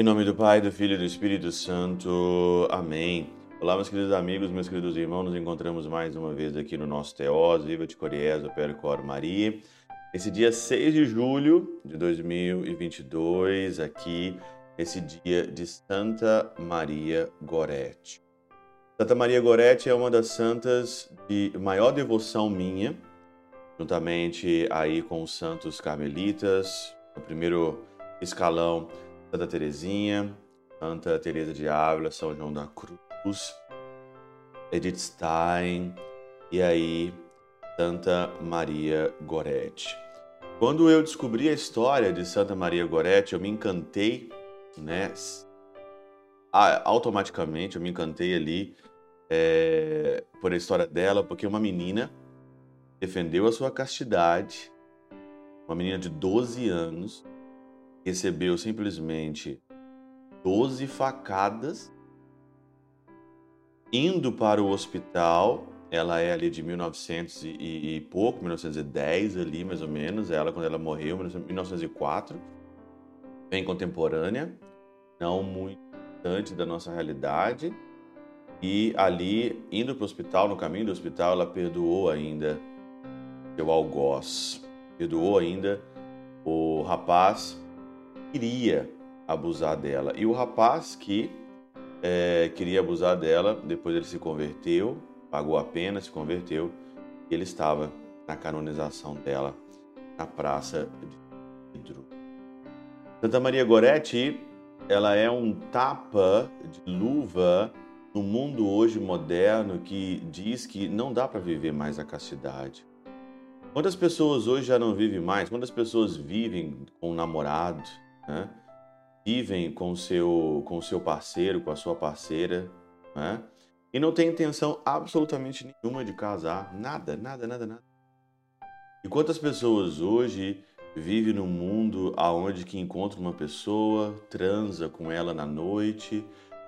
Em nome do Pai, do Filho e do Espírito Santo. Amém. Olá, meus queridos amigos, meus queridos irmãos, nos encontramos mais uma vez aqui no nosso Teós, Viva de Coriés, Percor Maria. Esse dia 6 de julho de 2022, aqui, esse dia de Santa Maria Gorete. Santa Maria Gorete é uma das santas de maior devoção minha, juntamente aí com os santos carmelitas, no primeiro escalão Santa Teresinha, Santa Teresa de Ávila, São João da Cruz, Edith Stein e aí Santa Maria Goretti. Quando eu descobri a história de Santa Maria Goretti, eu me encantei, né? Automaticamente eu me encantei ali é, por a história dela, porque uma menina defendeu a sua castidade, uma menina de 12 anos, recebeu simplesmente 12 facadas. Indo para o hospital, ela é ali de 1900 e, e, pouco, 1910 ali mais ou menos, ela quando ela morreu, 1904, bem contemporânea, não muito distante da nossa realidade. E ali, indo para o hospital, no caminho do hospital, ela perdoou ainda seu algoz, perdoou ainda o rapaz queria abusar dela. E o rapaz que é, queria abusar dela, depois ele se converteu, pagou a pena, se converteu, e ele estava na canonização dela na Praça de Vidro. Santa Maria Goretti, ela é um tapa de luva no mundo hoje moderno que diz que não dá para viver mais a castidade. Quantas pessoas hoje já não vivem mais? Quantas pessoas vivem com um namorado, né? vivem com o seu, com o seu parceiro, com a sua parceira, né? e não tem intenção absolutamente nenhuma de casar, nada, nada, nada, nada. E quantas pessoas hoje vivem num mundo aonde que encontra uma pessoa, transa com ela na noite,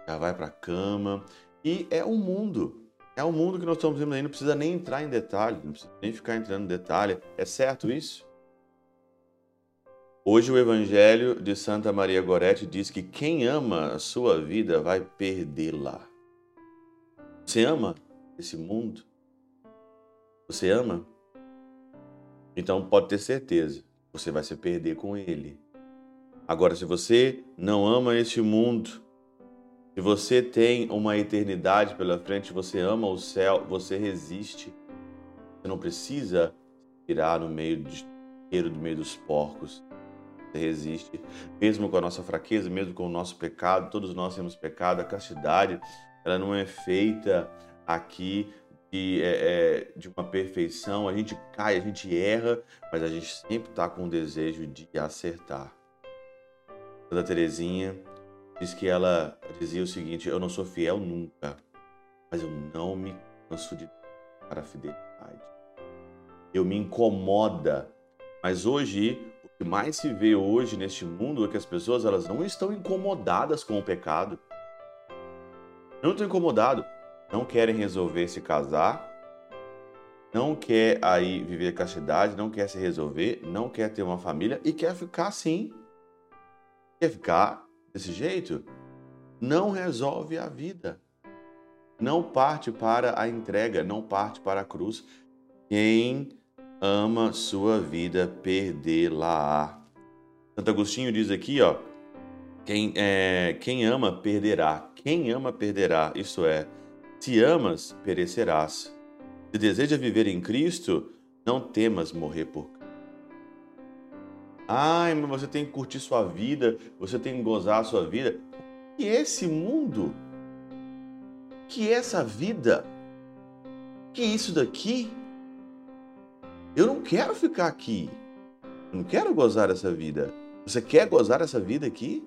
já vai para a cama, e é o mundo, é o mundo que nós estamos vivendo aí, não precisa nem entrar em detalhe, não precisa nem ficar entrando em detalhe. É certo isso? Hoje o Evangelho de Santa Maria Gorete diz que quem ama a sua vida vai perdê-la. Você ama esse mundo? Você ama? Então pode ter certeza, você vai se perder com ele. Agora, se você não ama este mundo, se você tem uma eternidade pela frente, você ama o céu, você resiste. Você não precisa virar no meio do do meio dos porcos resiste, mesmo com a nossa fraqueza, mesmo com o nosso pecado, todos nós temos pecado, a castidade, ela não é feita aqui de, é, é, de uma perfeição, a gente cai, a gente erra, mas a gente sempre está com o desejo de acertar. Santa Teresinha diz que ela dizia o seguinte, eu não sou fiel nunca, mas eu não me canso de para a fidelidade. Eu me incomoda, mas hoje que mais se vê hoje neste mundo é que as pessoas elas não estão incomodadas com o pecado. Não estão incomodados. Não querem resolver se casar. Não quer aí viver castidade, não quer se resolver, não quer ter uma família e quer ficar assim. Quer ficar desse jeito? Não resolve a vida. Não parte para a entrega, não parte para a cruz. Quem ama sua vida, perdê-la. Santo Agostinho diz aqui, ó, quem, é, quem ama, perderá. Quem ama, perderá. Isso é, se amas, perecerás. Se deseja viver em Cristo, não temas morrer por Ai, mas você tem que curtir sua vida, você tem que gozar a sua vida. E esse mundo? Que essa vida? Que isso daqui? Eu não quero ficar aqui. Eu não quero gozar essa vida. Você quer gozar essa vida aqui?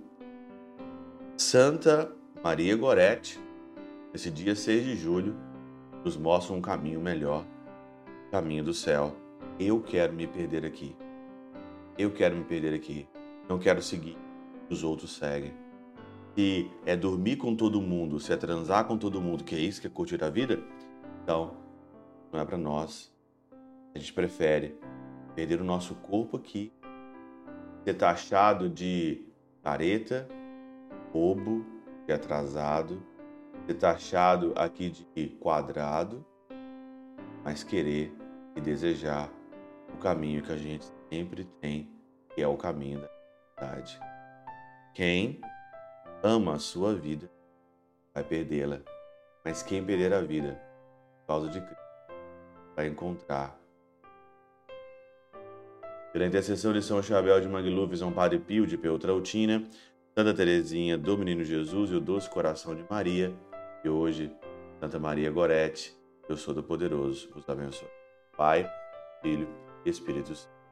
Santa Maria Gorete, esse dia 6 de julho, nos mostra um caminho melhor, caminho do céu. Eu quero me perder aqui. Eu quero me perder aqui. Não quero seguir. Os outros seguem. Se é dormir com todo mundo, se é transar com todo mundo, que é isso que é curtir a vida, então não é para nós. A gente prefere perder o nosso corpo aqui, ser taxado de careta, bobo, de atrasado, ser taxado aqui de quadrado, mas querer e desejar o caminho que a gente sempre tem, que é o caminho da verdade. Quem ama a sua vida vai perdê-la, mas quem perder a vida por causa de Cristo vai encontrar. Pela intercessão de São Chabel de Mangluf, São Padre Pio de Peltrautina, Santa Teresinha do Menino Jesus e o Doce Coração de Maria, e hoje Santa Maria Gorete, eu sou do Poderoso, vos abençoe. Pai, Filho e Espírito Santo.